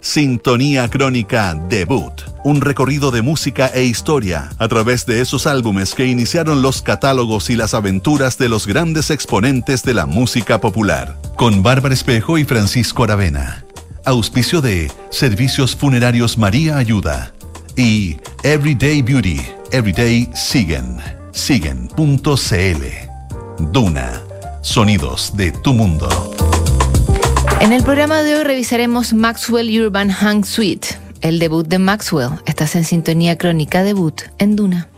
Sintonía Crónica Debut, un recorrido de música e historia a través de esos álbumes que iniciaron los catálogos y las aventuras de los grandes exponentes de la música popular, con Bárbara Espejo y Francisco Aravena. Auspicio de Servicios Funerarios María Ayuda y Everyday Beauty, Everyday Siguen, siguen.cl. Duna, sonidos de tu mundo. En el programa de hoy revisaremos Maxwell Urban Hang Suite, el debut de Maxwell. Estás en sintonía crónica debut en Duna.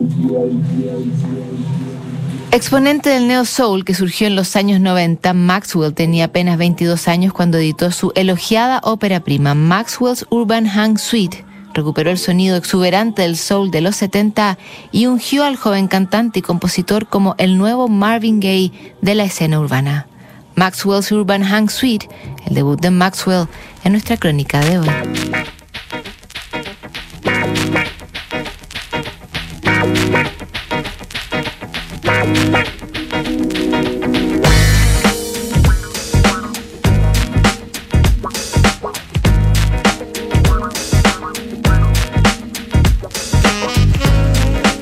Exponente del neo soul que surgió en los años 90, Maxwell tenía apenas 22 años cuando editó su elogiada ópera prima Maxwell's Urban Hang Suite. Recuperó el sonido exuberante del soul de los 70 y ungió al joven cantante y compositor como el nuevo Marvin Gaye de la escena urbana. Maxwell's Urban Hang Suite, el debut de Maxwell en nuestra crónica de hoy.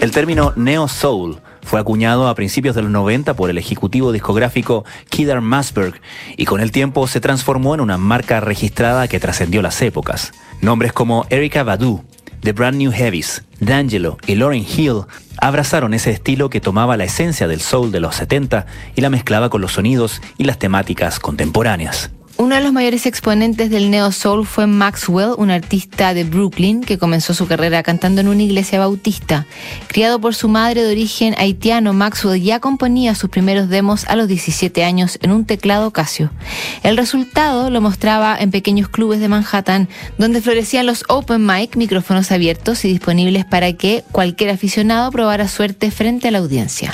El término Neo Soul fue acuñado a principios de los 90 por el ejecutivo discográfico Kedar Masberg y con el tiempo se transformó en una marca registrada que trascendió las épocas. Nombres como Erika Badu, The Brand New Heavies, D'Angelo y Lauren Hill abrazaron ese estilo que tomaba la esencia del soul de los 70 y la mezclaba con los sonidos y las temáticas contemporáneas. Uno de los mayores exponentes del neo soul fue Maxwell, un artista de Brooklyn que comenzó su carrera cantando en una iglesia bautista. Criado por su madre de origen haitiano, Maxwell ya componía sus primeros demos a los 17 años en un teclado Casio. El resultado lo mostraba en pequeños clubes de Manhattan, donde florecían los open mic, micrófonos abiertos y disponibles para que cualquier aficionado probara suerte frente a la audiencia.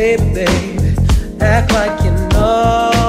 baby, baby, act like you know.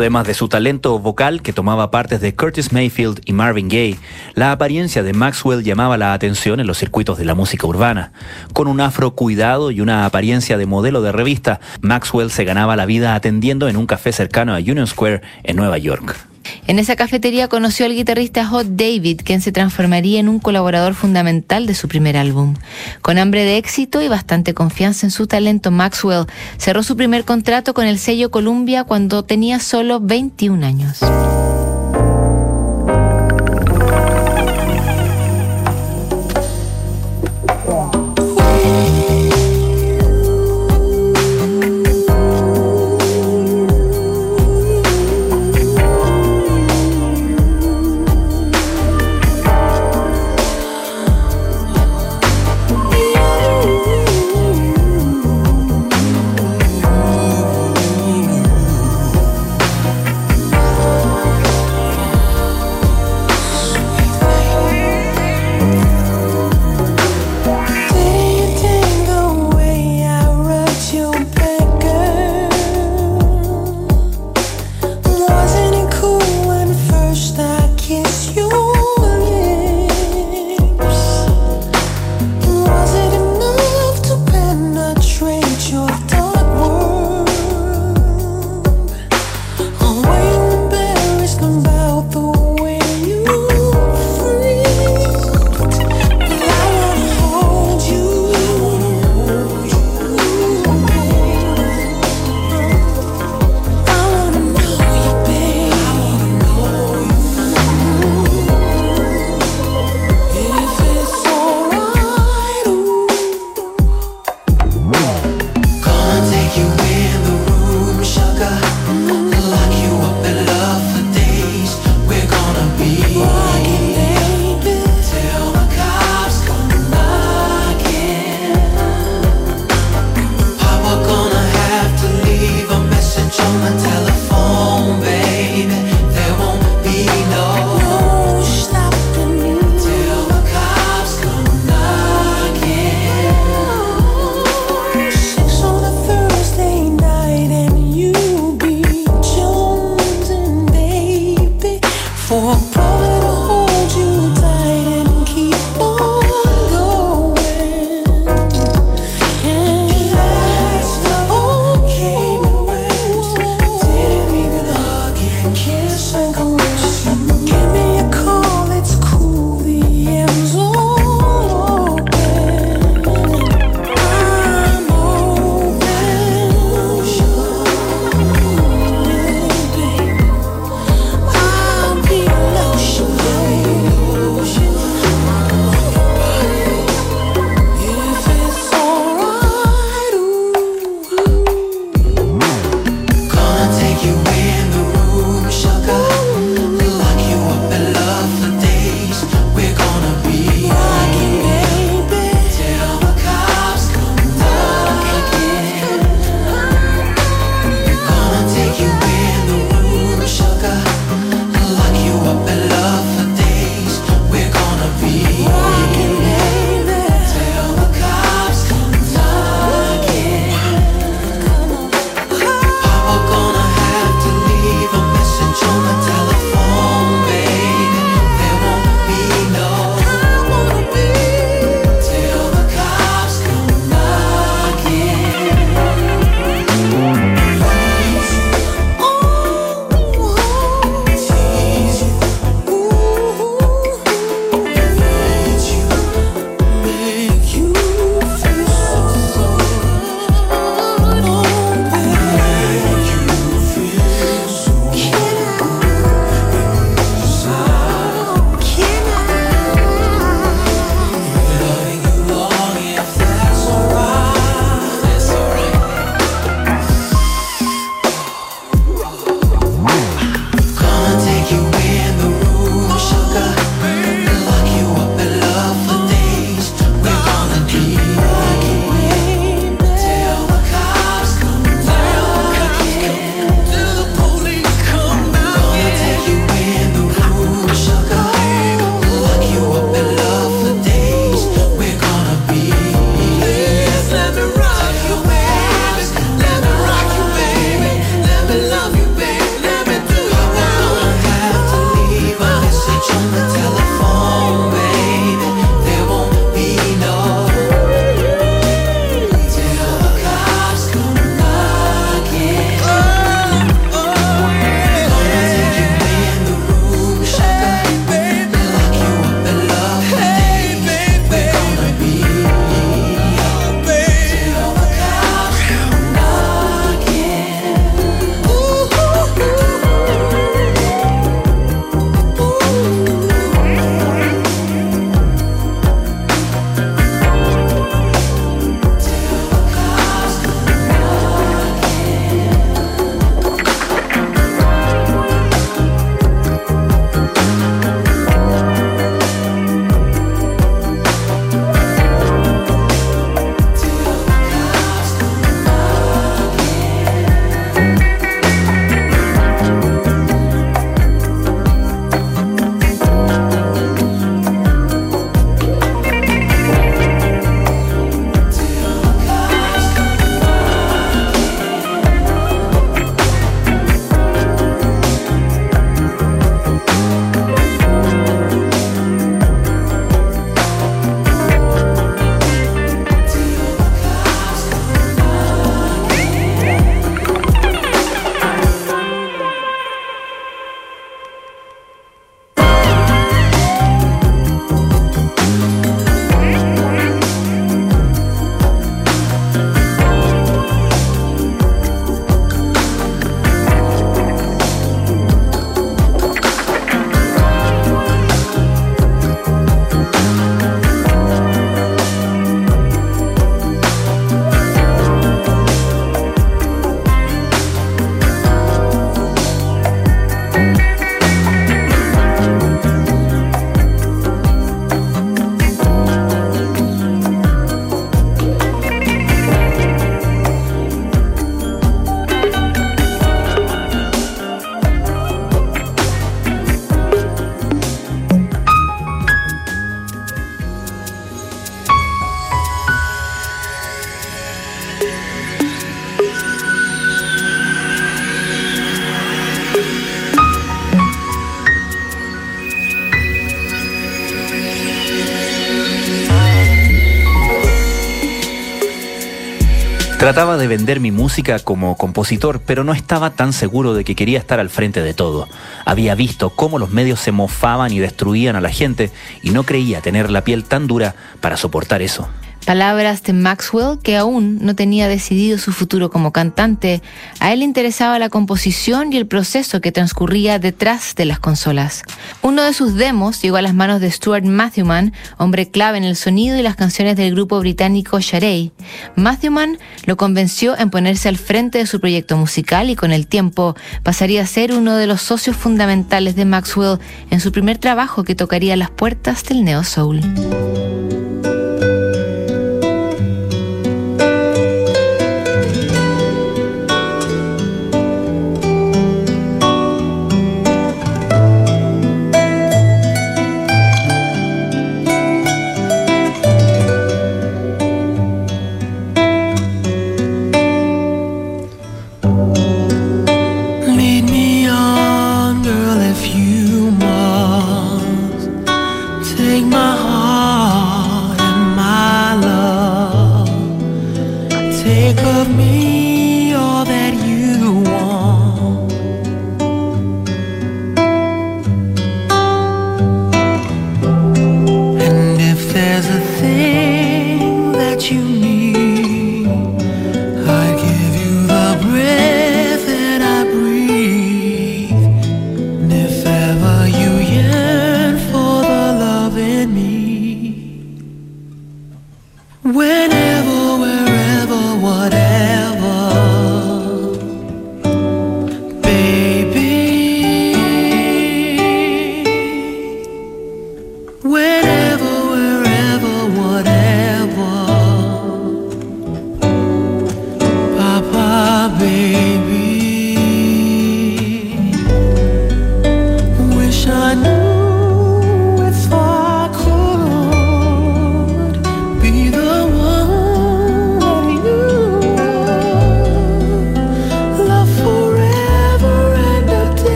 Además de su talento vocal que tomaba partes de Curtis Mayfield y Marvin Gaye, la apariencia de Maxwell llamaba la atención en los circuitos de la música urbana. Con un afro cuidado y una apariencia de modelo de revista, Maxwell se ganaba la vida atendiendo en un café cercano a Union Square en Nueva York. En esa cafetería conoció al guitarrista Hot David, quien se transformaría en un colaborador fundamental de su primer álbum. Con hambre de éxito y bastante confianza en su talento, Maxwell cerró su primer contrato con el sello Columbia cuando tenía solo 21 años. Trataba de vender mi música como compositor, pero no estaba tan seguro de que quería estar al frente de todo. Había visto cómo los medios se mofaban y destruían a la gente y no creía tener la piel tan dura para soportar eso. Palabras de Maxwell, que aún no tenía decidido su futuro como cantante. A él interesaba la composición y el proceso que transcurría detrás de las consolas. Uno de sus demos llegó a las manos de Stuart Matthewman, hombre clave en el sonido y las canciones del grupo británico Sharey. Matthewman lo convenció en ponerse al frente de su proyecto musical y con el tiempo pasaría a ser uno de los socios fundamentales de Maxwell en su primer trabajo que tocaría las puertas del neo soul.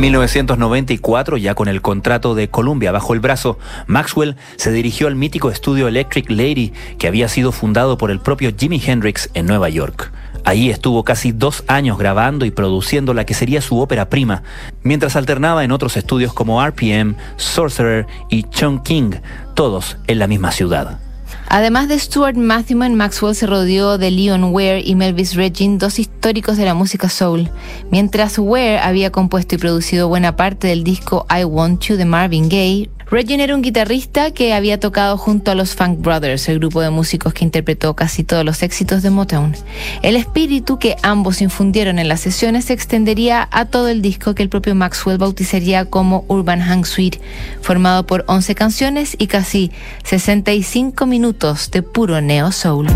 En 1994, ya con el contrato de Columbia bajo el brazo, Maxwell se dirigió al mítico estudio Electric Lady que había sido fundado por el propio Jimi Hendrix en Nueva York. Ahí estuvo casi dos años grabando y produciendo la que sería su ópera prima, mientras alternaba en otros estudios como RPM, Sorcerer y Chung King, todos en la misma ciudad. Además de Stuart Matthewman, Maxwell se rodeó de Leon Ware y Melvis Regin, dos históricos de la música soul. Mientras Ware había compuesto y producido buena parte del disco I Want You de Marvin Gaye, Regin era un guitarrista que había tocado junto a los Funk Brothers, el grupo de músicos que interpretó casi todos los éxitos de Motown. El espíritu que ambos infundieron en las sesiones se extendería a todo el disco que el propio Maxwell bautizaría como Urban Hang Suite, formado por 11 canciones y casi 65 minutos de puro neo soul.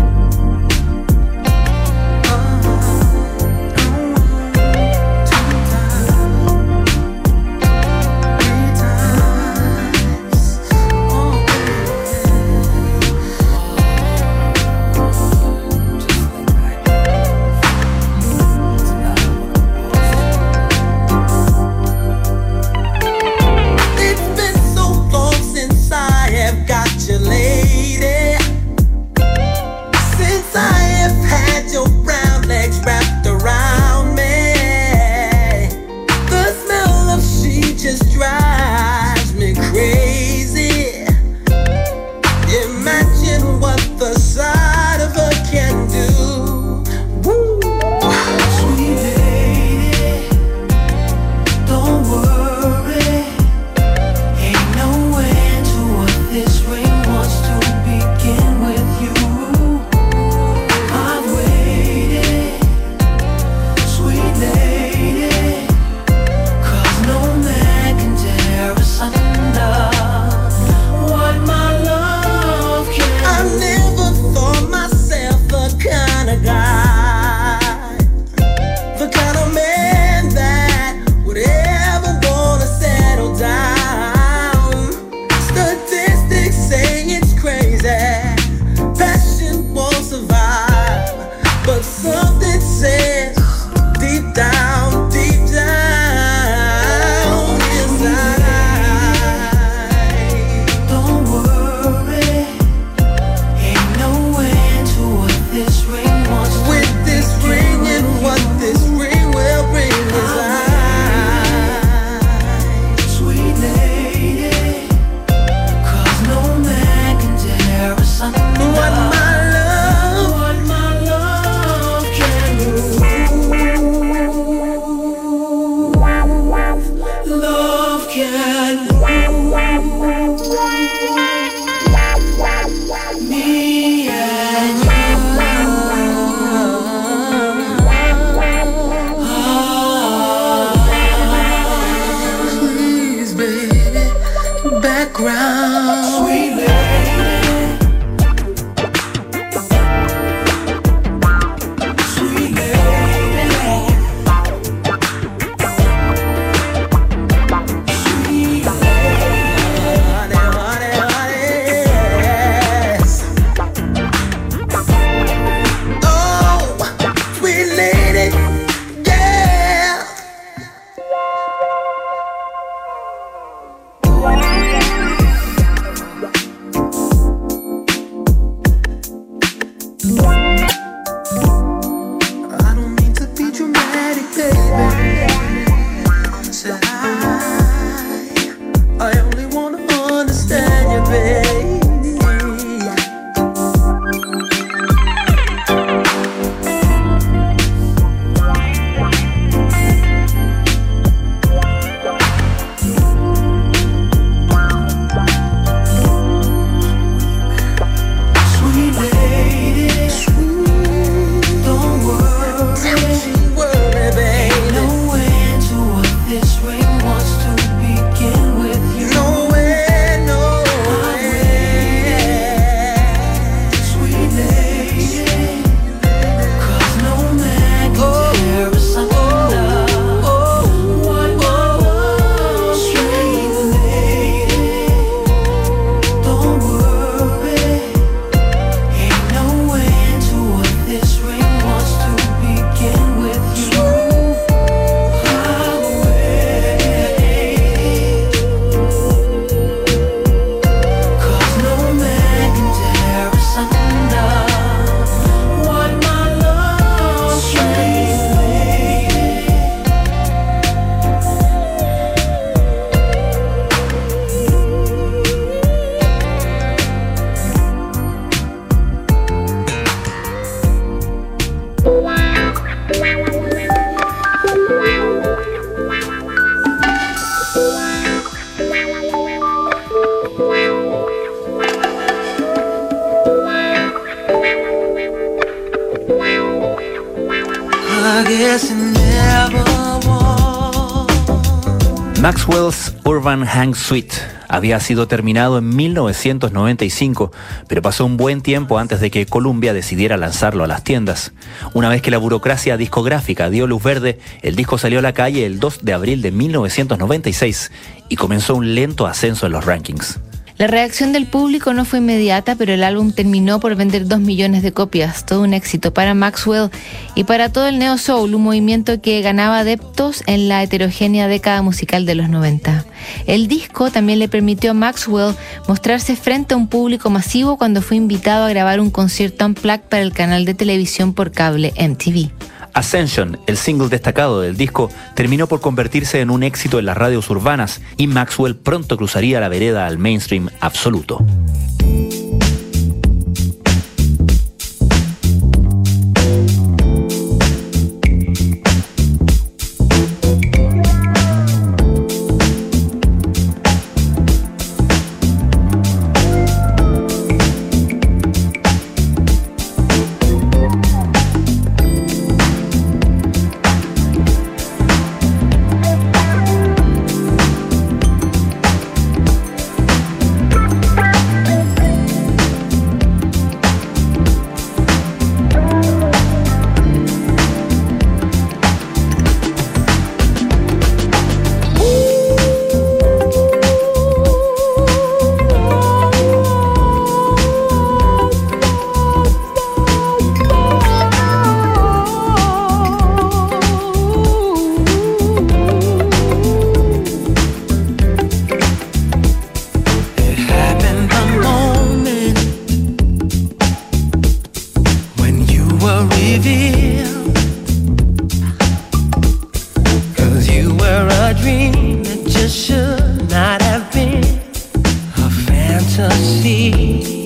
Suite había sido terminado en 1995, pero pasó un buen tiempo antes de que Columbia decidiera lanzarlo a las tiendas. Una vez que la burocracia discográfica dio luz verde, el disco salió a la calle el 2 de abril de 1996 y comenzó un lento ascenso en los rankings. La reacción del público no fue inmediata, pero el álbum terminó por vender dos millones de copias, todo un éxito para Maxwell y para todo el neo soul, un movimiento que ganaba adeptos en la heterogénea década musical de los 90. El disco también le permitió a Maxwell mostrarse frente a un público masivo cuando fue invitado a grabar un concierto unplugged para el canal de televisión por cable MTV. Ascension, el single destacado del disco, terminó por convertirse en un éxito en las radios urbanas y Maxwell pronto cruzaría la vereda al mainstream absoluto. fantasy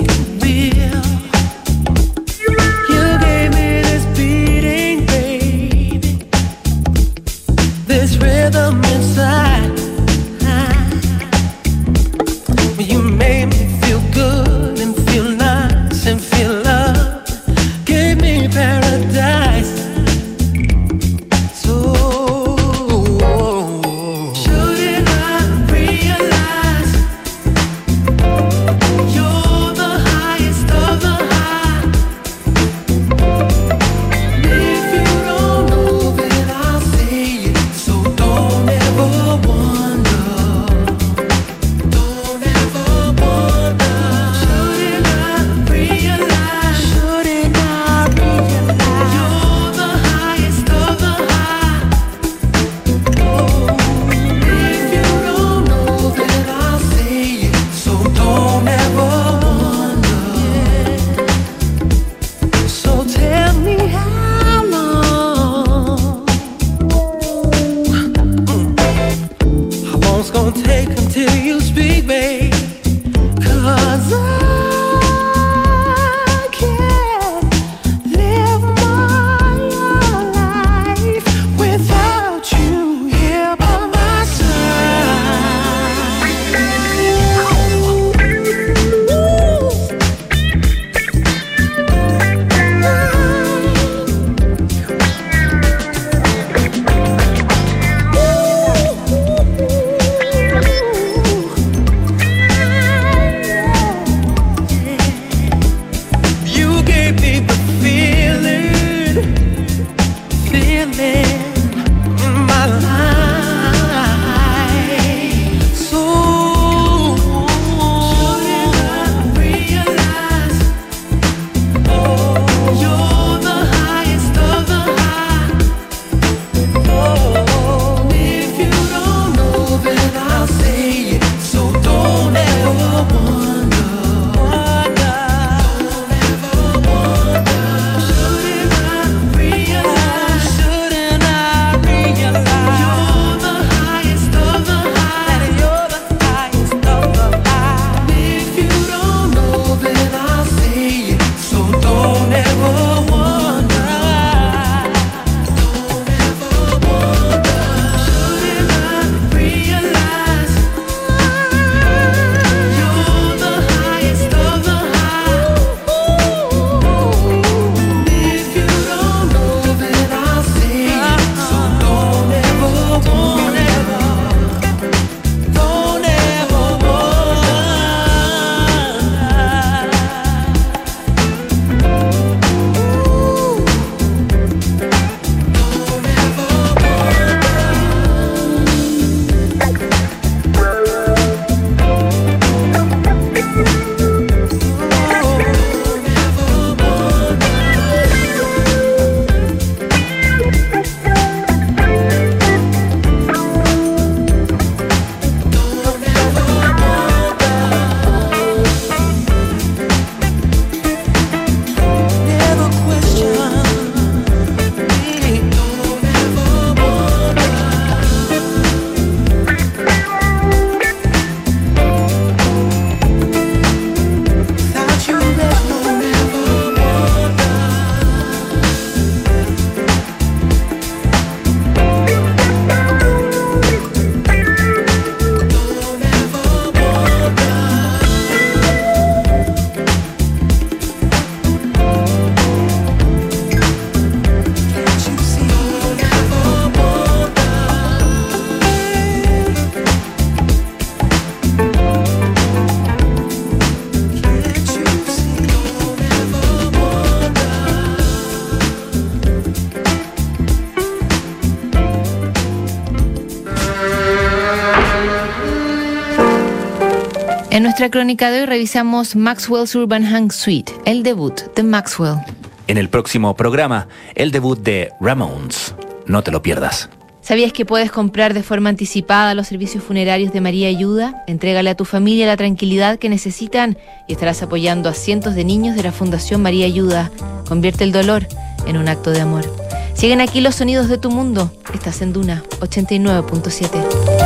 nuestra crónica de hoy revisamos Maxwell's Urban Hang Suite, el debut de Maxwell. En el próximo programa, el debut de Ramones. No te lo pierdas. ¿Sabías que puedes comprar de forma anticipada los servicios funerarios de María Ayuda? Entrégale a tu familia la tranquilidad que necesitan y estarás apoyando a cientos de niños de la Fundación María Ayuda. Convierte el dolor en un acto de amor. Siguen aquí los sonidos de tu mundo. Estás en Duna 89.7.